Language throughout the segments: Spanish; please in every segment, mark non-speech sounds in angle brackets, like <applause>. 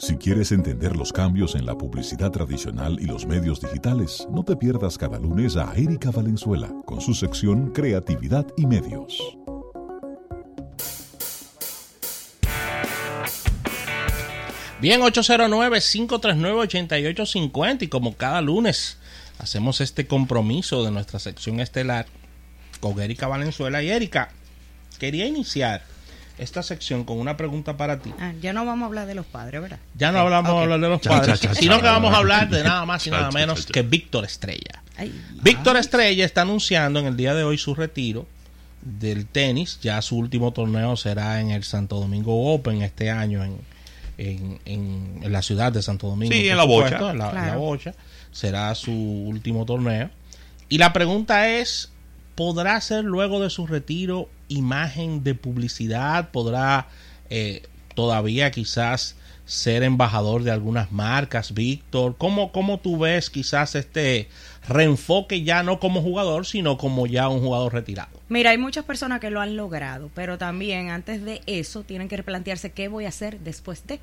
Si quieres entender los cambios en la publicidad tradicional y los medios digitales, no te pierdas cada lunes a Erika Valenzuela con su sección Creatividad y Medios. Bien, 809-539-8850 y como cada lunes hacemos este compromiso de nuestra sección estelar con Erika Valenzuela. Y Erika, quería iniciar esta sección con una pregunta para ti. Ah, ya no vamos a hablar de los padres, ¿verdad? Ya no hablamos de hablar de los Cha, padres, cha, cha, sino cha. que vamos a hablar de nada más y Cha, nada menos cha, cha. que Víctor Estrella. Ay, Víctor Estrella está anunciando en el día de hoy su retiro del tenis. Ya su último torneo será en el Santo Domingo Open este año en, en, en- en la ciudad de Santo Domingo. Sí, en la supuesto, bocha. En la, en la Claro. bocha. Será su último torneo. Y la pregunta es, ¿podrá ser luego de su retiro imagen de publicidad? ¿Podrá eh, todavía quizás ser embajador de algunas marcas, Víctor? ¿Cómo, ¿Cómo tú ves quizás este reenfoque ya no como jugador, sino como ya un jugador retirado? Mira, hay muchas personas que lo han logrado, pero también antes de eso tienen que replantearse qué voy a hacer después de.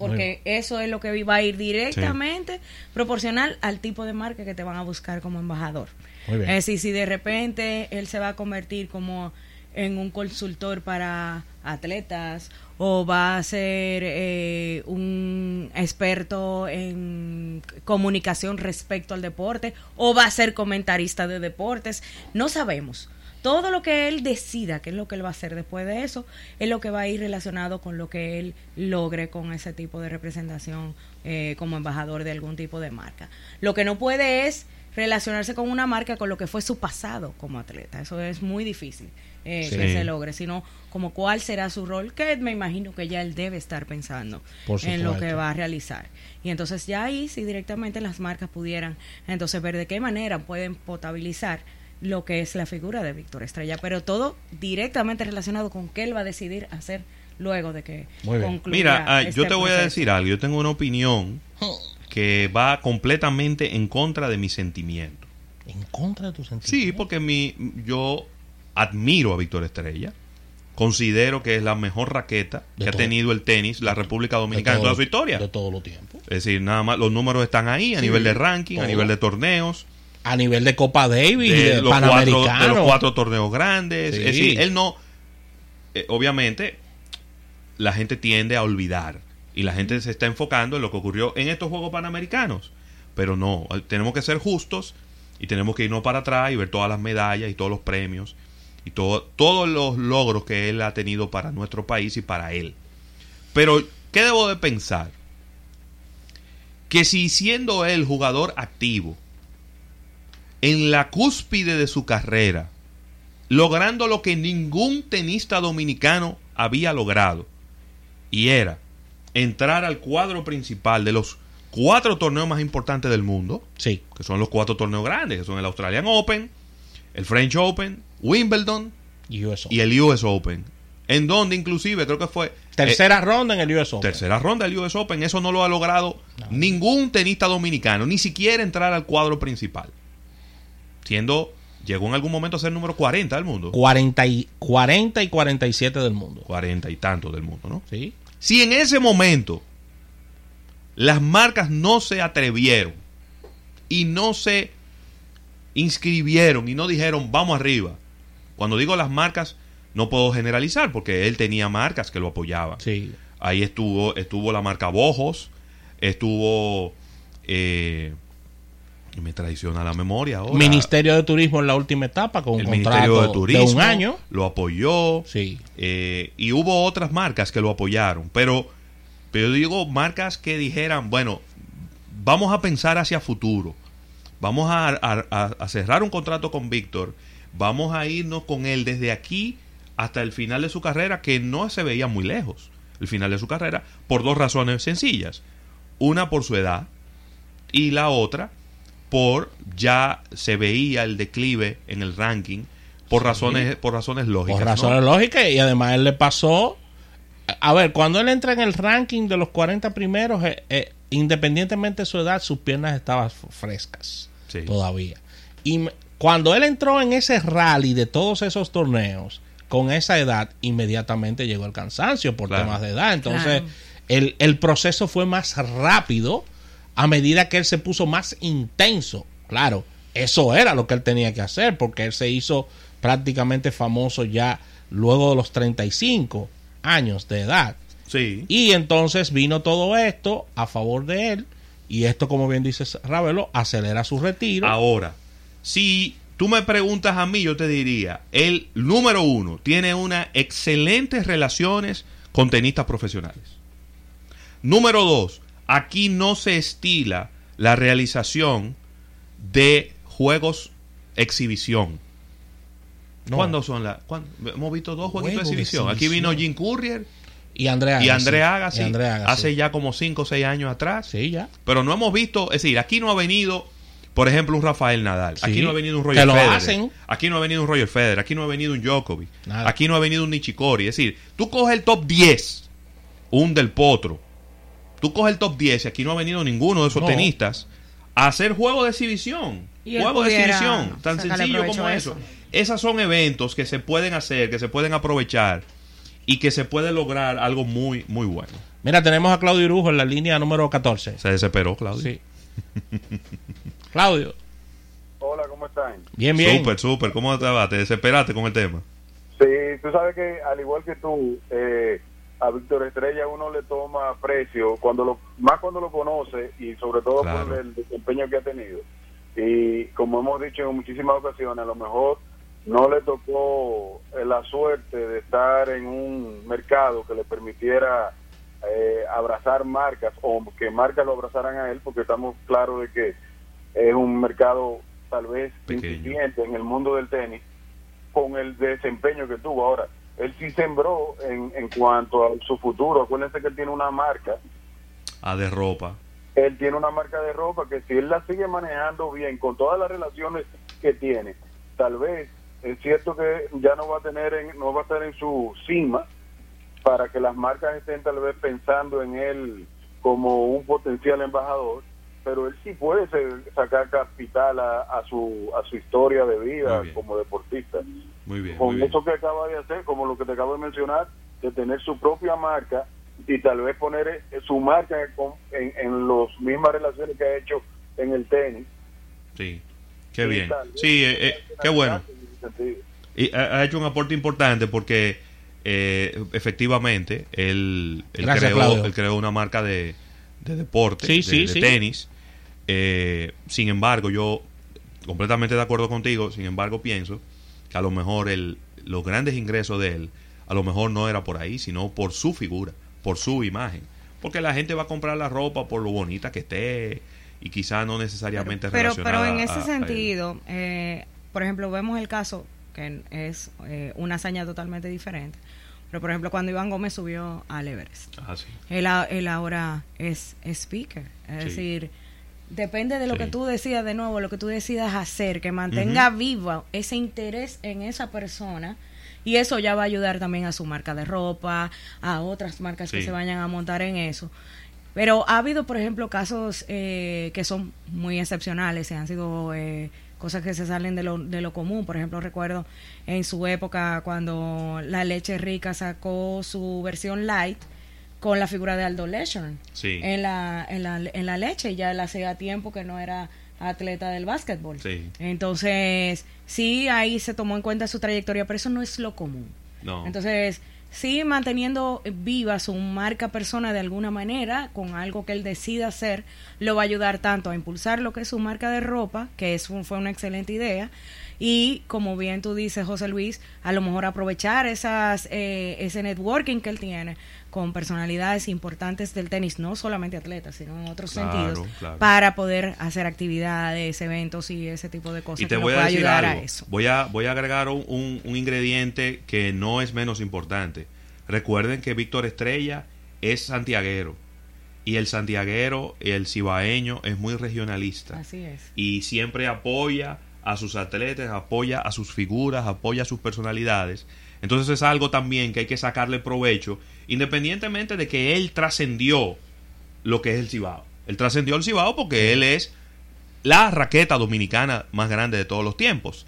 Porque eso es lo que va a ir directamente proporcional al tipo de marca que te van a buscar como embajador. Muy bien. Es decir, si de repente él se va a convertir como en un consultor para atletas o va a ser eh, un experto en comunicación respecto al deporte o va a ser comentarista de deportes, no sabemos. Todo lo que él decida, que es lo que él va a hacer después de eso, es lo que va a ir relacionado con lo que él logre con ese tipo de representación eh, como embajador de algún tipo de marca. Lo que no puede es relacionarse con una marca con lo que fue su pasado como atleta. Eso es muy difícil eh, Sí. que se logre, sino como cuál será su rol, que me imagino que ya él debe estar pensando en lo que va a realizar. Y entonces ya ahí, si directamente las marcas pudieran entonces ver de qué manera pueden potabilizar lo que es la figura de Víctor Estrella, pero todo directamente relacionado con qué él va a decidir hacer luego de que Muy bien. concluya Mira, ah, este yo te voy a decir algo. Yo tengo una opinión que va completamente en contra de mi sentimiento. En contra de tu sentimiento. Sí, porque mi, yo admiro a Víctor Estrella. Considero que es la mejor raqueta De que ha tenido el tenis, la República Dominicana en toda su historia. De todo lo tiempo. Es decir, nada más los números están ahí a Sí, nivel de ranking, a nivel de torneos, A nivel de Copa Davis, de, de, los cuatro, Panamericano. de los cuatro torneos grandes. Sí. Es decir, él no. eh, obviamente, la gente tiende a olvidar y la gente se está enfocando en lo que ocurrió en estos Juegos Panamericanos. Pero no, tenemos que ser justos y tenemos que irnos para atrás y ver todas las medallas y todos los premios y todo, todos los logros que él ha tenido para nuestro país y para él. Pero, ¿qué debo de pensar? Que si siendo él jugador activo, en la cúspide de su carrera, logrando lo que ningún tenista dominicano había logrado, y era entrar al cuadro principal de los cuatro torneos más importantes del mundo, Sí. que son los cuatro torneos grandes, que son el Australian Open, el French Open, Wimbledon Y US Open. y el US Open, en donde inclusive creo que fue Tercera ronda en el US eh, Open. tercera ronda del US Open, eso no lo ha logrado No. ningún tenista dominicano, ni siquiera entrar al cuadro principal. Siendo, llegó en algún momento a ser número 40 del mundo. 40 y, 40 y 47 del mundo. 40 y tanto del mundo, ¿no? Sí. Si en ese momento las marcas no se atrevieron y no se inscribieron y no dijeron vamos arriba. Cuando digo las marcas, no puedo generalizar porque él tenía marcas que lo apoyaban. Sí. Ahí estuvo, estuvo la marca Bojos, estuvo eh, y me traiciona la memoria ahora. Ministerio de Turismo en la última etapa con un el contrato Ministerio de Turismo un año. lo apoyó. Sí. Eh, y hubo otras marcas que lo apoyaron, pero, pero digo marcas que dijeran, bueno, vamos a pensar hacia futuro, vamos a- a cerrar un contrato con Víctor, vamos a irnos con él desde aquí hasta el final de su carrera, que no se veía muy lejos, el final de su carrera, por dos razones sencillas. Una por su edad y la otra por ya se veía el declive en el ranking por razones por razones lógicas. Por ¿no? razones lógicas y además él le pasó a ver, cuando él entra en el ranking de los 40 primeros, eh, eh, independientemente de su edad, sus piernas estaban frescas Sí. todavía. Y me- cuando él entró en ese rally de todos esos torneos, con esa edad, inmediatamente llegó el cansancio por Claro. temas de edad. Entonces, Claro. el, el proceso fue más rápido a medida que él se puso más intenso. Claro, eso era lo que él tenía que hacer, porque él se hizo prácticamente famoso ya luego de los 35 años de edad. Sí. Y entonces vino todo esto a favor de él. Y esto, como bien dices, Ravelo, acelera su retiro. Ahora, si tú me preguntas a mí, yo te diría, el número uno tiene unas excelentes relaciones con tenistas profesionales. Número dos, aquí no se estila la realización de juegos exhibición. No. ¿Cuándo son las? Hemos visto dos Juegos de exhibición. Aquí vino. Jim Courier Y André Agassi. y André Agassi Y Agassi. hace ya como 5 o 6 años atrás. Sí, ya. Pero no hemos visto, es decir, aquí no ha venido, por ejemplo, un Rafael Nadal. Sí, aquí no ha venido un que Roger lo Federer. hacen. Aquí no ha venido un Roger Federer. Aquí no ha venido un Djokovic. Nada. Aquí no ha venido un Nishikori. Es decir, tú coges el top 10, un del Potro. Tú coges el top 10 y aquí no ha venido ninguno de esos No. tenistas a hacer juego de exhibición. Y él Juego de exhibición. Tan sencillo como eso. eso. Esas son eventos que se pueden hacer, que se pueden aprovechar y que se puede lograr algo muy, muy bueno. Mira, tenemos a Claudio Irujo en la línea número 14. Se desesperó, Claudio. Sí. Claudio. Hola, ¿cómo están? Bien, bien. Súper, súper. ¿Cómo te va? ¿Te desesperaste con el tema? Sí, tú sabes que al igual que tú, eh, a Víctor Estrella uno le toma precio cuando lo más cuando lo conoce y sobre todo Claro. por el desempeño que ha tenido. Y como hemos dicho en muchísimas ocasiones, a lo mejor no le tocó la suerte de estar en un mercado que le permitiera eh, abrazar marcas o que marcas lo abrazaran a él, porque estamos claros de que es un mercado tal vez Pequeño. incipiente en el mundo del tenis con el desempeño que tuvo ahora. Él sí sembró en, en cuanto a su futuro. Acuérdense que él tiene una marca. Ah, de ropa. Él tiene una marca de ropa que si él la sigue manejando bien con todas las relaciones que tiene, tal vez es cierto que ya no va a tener, en- no va a estar en su cima para que las marcas estén tal vez pensando en él como un potencial embajador, pero él sí puede ser- sacar capital a, a su a su historia de vida como deportista Muy bien. con muy bien. eso que acaba de hacer, como lo que te acabo de mencionar, de tener su propia marca y tal vez poner eh, su marca en, en las mismas relaciones que ha hecho en el tenis. Sí. Qué Y bien. tal Sí, eh, eh, qué bueno. Y ha, hecho un aporte importante porque eh, efectivamente él, él Gracias, creó, Claudio. él creó una marca de, de deporte, Sí, de, sí, de sí. tenis. Eh, sin embargo, yo completamente de acuerdo contigo, sin embargo pienso que a lo mejor el, los grandes ingresos de él, a lo mejor no era por ahí, sino por su figura, por su imagen. Porque la gente va a comprar la ropa por lo bonita que esté y quizá no necesariamente pero, pero en relacionada ese a- a él. sentido, eh, por ejemplo, vemos el caso que es eh, una hazaña totalmente diferente. Pero, por ejemplo, cuando Iván Gómez subió al Everest, Ah, sí. él, ahora es speaker. Es Sí. decir, depende de lo Sí. que tú decidas, de nuevo, lo que tú decidas hacer, que mantenga viva ese interés en esa persona. Y eso ya va a ayudar también a su marca de ropa, a otras marcas que se vayan a montar en eso. Pero ha habido, por ejemplo, casos eh, que son muy excepcionales y han sido eh, cosas que se salen de lo, de lo común. Por ejemplo, recuerdo en su época cuando la leche rica sacó su versión light con la figura de Aldo Leishman Sí. en, la, en, la, en la leche. Ya él hacía tiempo que no era atleta del básquetbol. Sí. Entonces, sí, ahí se tomó en cuenta su trayectoria, pero eso no es lo común. No. Entonces, sí, manteniendo viva su marca persona de alguna manera, con algo que él decida hacer, lo va a ayudar tanto a impulsar lo que es su marca de ropa, que es un- fue una excelente idea, y como bien tú dices, José Luis, a lo mejor aprovechar esas eh, ese networking que él tiene con personalidades importantes del tenis, no solamente atletas, sino en otros Claro, sentidos, claro. para poder hacer actividades, eventos y ese tipo de cosas y te que nos voy a decir ayudar algo. a eso. Voy a, voy a agregar un, un- un ingrediente que no es menos importante. Recuerden que Víctor Estrella es santiaguero. Y el santiaguero, el cibaeño, es muy regionalista. Así es. Y siempre apoya a sus atletas, apoya a sus figuras, apoya a sus personalidades. Entonces es algo también que hay que sacarle provecho, independientemente de que él trascendió lo que es el Cibao. Él trascendió el Cibao porque él es la raqueta dominicana más grande de todos los tiempos.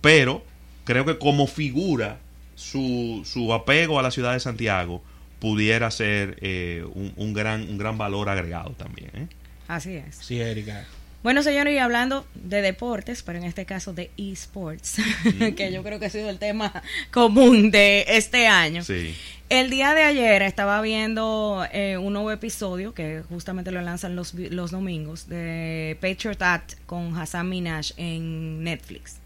Pero creo que como figura, su, su apego a la ciudad de Santiago pudiera ser eh, un, un gran, un gran valor agregado también. ¿eh? Así es. Sí, Erika. Bueno, señores, y hablando de deportes, pero en este caso de esports, <laughs> que yo creo que ha sido el tema común de este año. Sí. El día de ayer estaba viendo eh, un nuevo episodio que justamente lo lanzan los, los domingos de Patriot Act con Hassan Minaj en Netflix.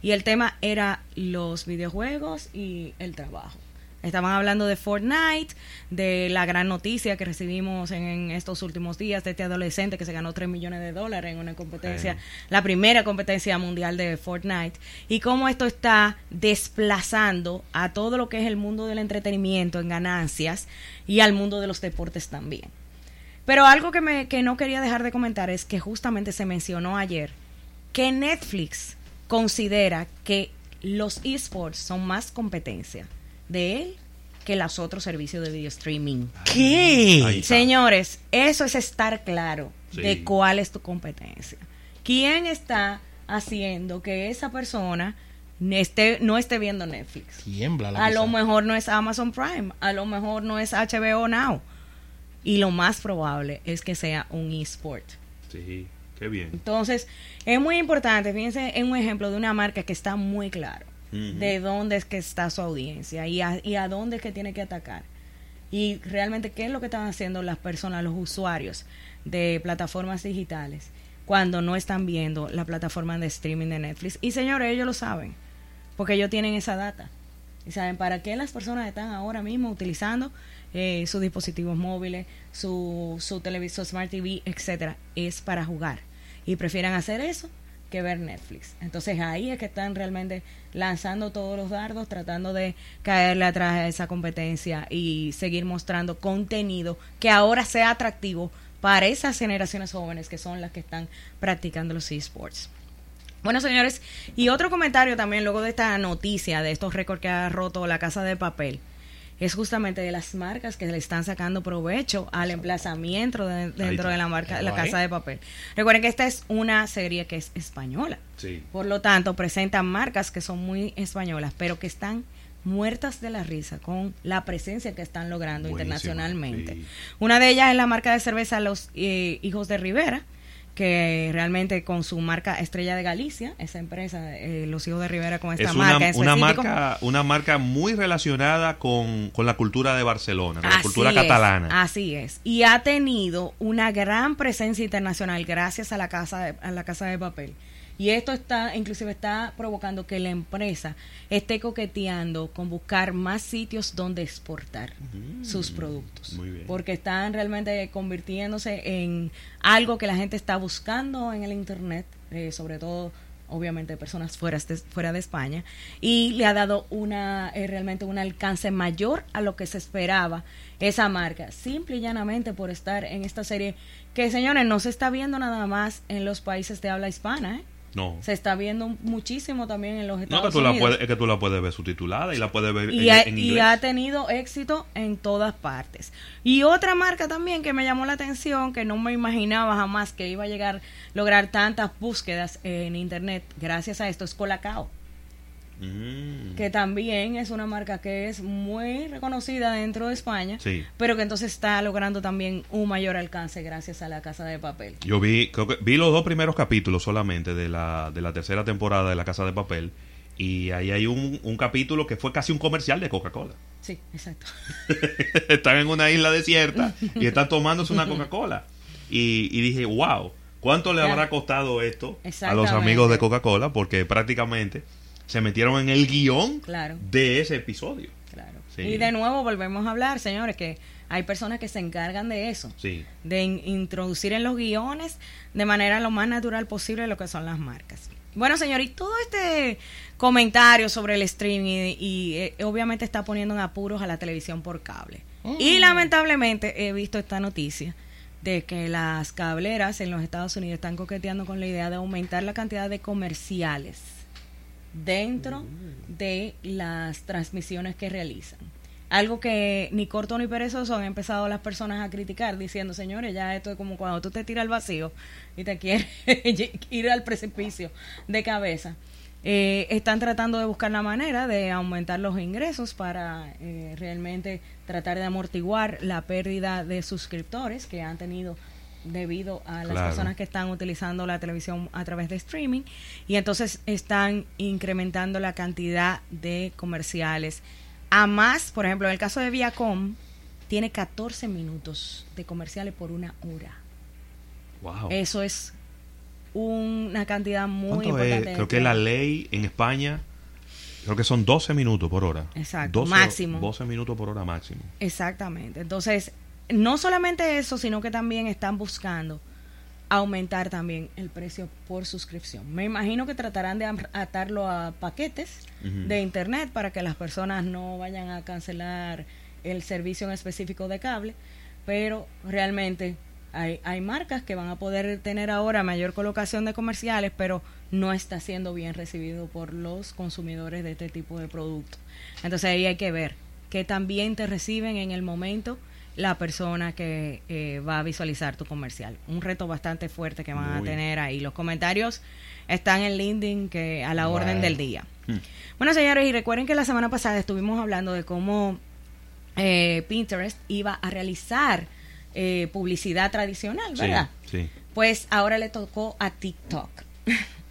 Y el tema era los videojuegos y el trabajo. Estaban hablando de Fortnite, de la gran noticia que recibimos en, en estos últimos días de este adolescente que se ganó 3 millones de dólares en una competencia, la primera competencia mundial de Fortnite, y cómo esto está desplazando a todo lo que es el mundo del entretenimiento en ganancias y al mundo de los deportes también. Pero algo que, me, que no quería dejar de comentar es que justamente se mencionó ayer que Netflix considera que los esports son más competencia de él que los otros servicios de video streaming. ¿Qué? Señores, eso es estar claro Sí. de cuál es tu competencia. ¿Quién está haciendo que esa persona esté, no esté viendo Netflix? Tiembla la A lo mejor no es Amazon Prime, a lo mejor no es HBO Now. Y lo más probable es que sea un esport. Sí, qué bien. Entonces, es muy importante, fíjense en un ejemplo de una marca que está muy claro De dónde es que está su audiencia y a, y a dónde es que tiene que atacar. Y realmente qué es lo que están haciendo las personas, los usuarios de plataformas digitales cuando no están viendo la plataforma de streaming de Netflix. Y señores, ellos lo saben, porque ellos tienen esa data. Y saben para qué las personas están ahora mismo utilizando eh, sus dispositivos móviles, su, su televisor Smart TV, etcétera, es para jugar. Y prefieren hacer eso que ver Netflix. Entonces ahí es que están realmente lanzando todos los dardos, tratando de caerle atrás a esa competencia y seguir mostrando contenido que ahora sea atractivo para esas generaciones jóvenes que son las que están practicando los esports. Bueno, señores, y otro comentario también luego de esta noticia de estos récords que ha roto la casa de papel es justamente de las marcas que le están sacando provecho al emplazamiento de- dentro de la marca, la casa de papel. Recuerden que esta es una serie que es española. Sí. Por lo tanto, presentan marcas que son muy españolas, pero que están muertas de la risa con la presencia que están logrando Buenísimo, internacionalmente. sí. Una de ellas es la marca de cerveza Los eh, Hijos de Rivera, que realmente con su marca Estrella de Galicia, esa empresa, eh, Los Hijos de Rivera con esta Es marca una, en una marca, una marca muy relacionada con, con la cultura de Barcelona, con la cultura es, catalana. Así es. Y ha tenido una gran presencia internacional gracias a la casa de, a la casa de papel. Y esto está, inclusive está provocando que la empresa esté coqueteando con buscar más sitios donde exportar sus productos. Mm, muy bien. Porque están realmente convirtiéndose en algo que la gente está buscando en el internet, eh, sobre todo obviamente personas fuera de, fuera de España, y le ha dado una eh, realmente un alcance mayor a lo que se esperaba esa marca, simple y llanamente por estar en esta serie que, señores, no se está viendo nada más en los países de habla hispana, ¿eh? No. se está viendo muchísimo también en los No, Estados que tú la Unidos. puedes, es que tú la puedes ver subtitulada y la puedes ver y, en, ha, en y ha tenido éxito en todas partes. Y otra marca también que me llamó la atención, que no me imaginaba jamás que iba a llegar lograr tantas búsquedas en internet gracias a esto, es Colacao, Mm. que también es una marca que es muy reconocida dentro de España, Sí. pero que entonces está logrando también un mayor alcance gracias a la casa de papel. Yo vi, creo que vi los dos primeros capítulos solamente de la, de la tercera temporada de La Casa de Papel. Y ahí hay un, un capítulo que fue casi un comercial de Coca-Cola. Sí, exacto. <laughs> están en una isla desierta y están tomándose una Coca-Cola. Y, y dije, wow, ¿cuánto le habrá costado esto a los amigos de Coca-Cola? Porque prácticamente se metieron en el guion Claro. de ese episodio. Claro. Sí. Y de nuevo volvemos a hablar, señores, que hay personas que se encargan de eso. Sí. de in- introducir en los guiones de manera lo más natural posible lo que son las marcas. Bueno, señor, y todo este comentario sobre el streaming y, y, eh, obviamente está poniendo en apuros a la televisión por cable. Y lamentablemente he visto esta noticia de que las cableras en los Estados Unidos están coqueteando con la idea de aumentar la cantidad de comerciales dentro de las transmisiones que realizan. Algo que ni corto ni perezoso han empezado las personas a criticar, diciendo, señores, ya esto es como cuando tú te tiras al vacío y te quieres <laughs> ir al precipicio de cabeza. eh, están tratando de buscar la manera de aumentar los ingresos para eh, realmente tratar de amortiguar la pérdida de suscriptores que han tenido debido a las Claro. personas que están utilizando la televisión a través de streaming y entonces están incrementando la cantidad de comerciales a más, por ejemplo, en el caso de Viacom tiene 14 minutos de comerciales por una hora. Wow. Eso es una cantidad muy ¿Cuánto importante. es? Creo que la ley en España, creo que son 12 minutos por hora. Exacto, 12, máximo. 12 minutos por hora máximo. Exactamente. Entonces, no solamente eso, sino que también están buscando aumentar también el precio por suscripción. Me imagino que tratarán de atarlo a paquetes de internet para que las personas no vayan a cancelar el servicio en específico de cable, pero realmente hay, hay marcas que van a poder tener ahora mayor colocación de comerciales, pero no está siendo bien recibido por los consumidores de este tipo de producto. Entonces ahí hay que ver que también te reciben en el momento la persona que eh, va a visualizar tu comercial. Un reto bastante fuerte que van a tener ahí. Los comentarios están en LinkedIn que a la orden del día. Hmm. Bueno, señores, y recuerden que la semana pasada estuvimos hablando de cómo eh, Pinterest iba a realizar eh, publicidad tradicional, ¿verdad? Sí, sí. Pues ahora le tocó a TikTok.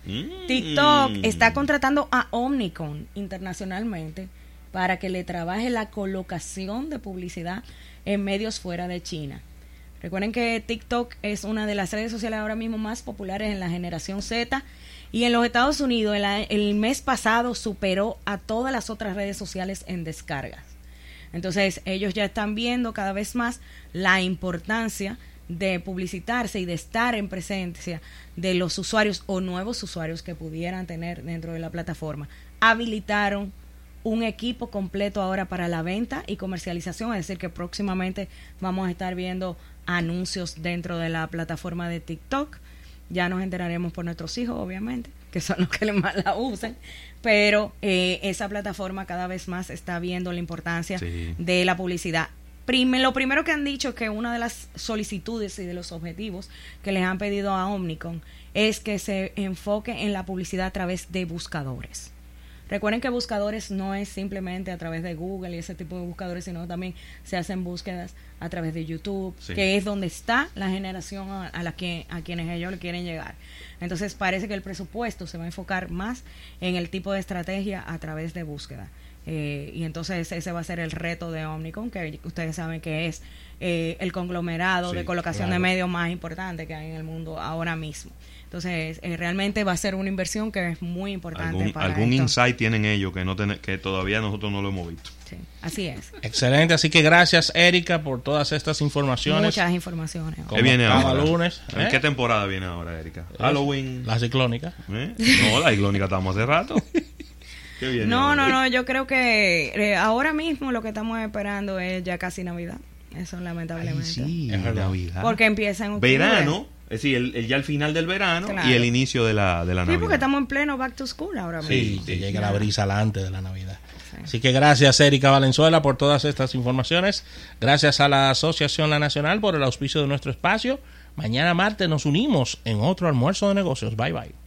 Mm. <laughs> TikTok está contratando a Omnicom internacionalmente para que le trabaje la colocación de publicidad en medios fuera de China. Recuerden que TikTok es una de las redes sociales ahora mismo más populares en la generación Z y en los Estados Unidos el, el mes pasado superó a todas las otras redes sociales en descargas. Entonces ellos ya están viendo cada vez más la importancia de publicitarse y de estar en presencia de los usuarios o nuevos usuarios que pudieran tener dentro de la plataforma. Habilitaron un equipo completo ahora para la venta y comercialización, es decir, que próximamente vamos a estar viendo anuncios dentro de la plataforma de TikTok. Ya nos enteraremos por nuestros hijos, obviamente, que son los que más la usan, pero eh, esa plataforma cada vez más está viendo la importancia Sí. de la publicidad. Prime- lo primero que han dicho es que una de las solicitudes y de los objetivos que les han pedido a Omnicom es que se enfoque en la publicidad a través de buscadores. Recuerden que buscadores no es simplemente a través de Google y ese tipo de buscadores, sino también se hacen búsquedas a través de YouTube, Sí. que es donde está la generación a, a la que a quienes ellos le quieren llegar. Entonces parece que el presupuesto se va a enfocar más en el tipo de estrategia a través de búsqueda. Eh, y entonces ese va a ser el reto de Omnicom, que ustedes saben que es eh, el conglomerado Sí, de colocación claro. de medios más importante que hay en el mundo ahora mismo. Entonces, eh, realmente va a ser una inversión que es muy importante ¿Algún, para algún esto. insight tienen ellos que no ten- que todavía nosotros no lo hemos visto? Sí, así es. Excelente, así que gracias Erika por todas estas informaciones. Muchas informaciones. ¿Qué viene cada ahora? lunes, ¿En ¿eh? qué temporada viene ahora, Erika? Halloween. La ciclónica. ¿Eh? No, la iglónica estamos hace rato. <laughs> ¿Qué viene No, no, no, yo creo que eh, ahora mismo lo que estamos esperando es ya casi Navidad. Eso lamentablemente. Sí, Es. Navidad. Porque empieza en octubre. Verano, es decir, el, el- ya el final del verano Claro. y el inicio de la, de la Sí, Navidad. porque estamos en pleno back to school ahora mismo. Sí, que llega la brisa alante de la Navidad. Sí. Así que gracias Erika Valenzuela por todas estas informaciones. Gracias a la Asociación La Nacional por el auspicio de nuestro espacio. Mañana martes nos unimos en otro almuerzo de negocios. Bye bye.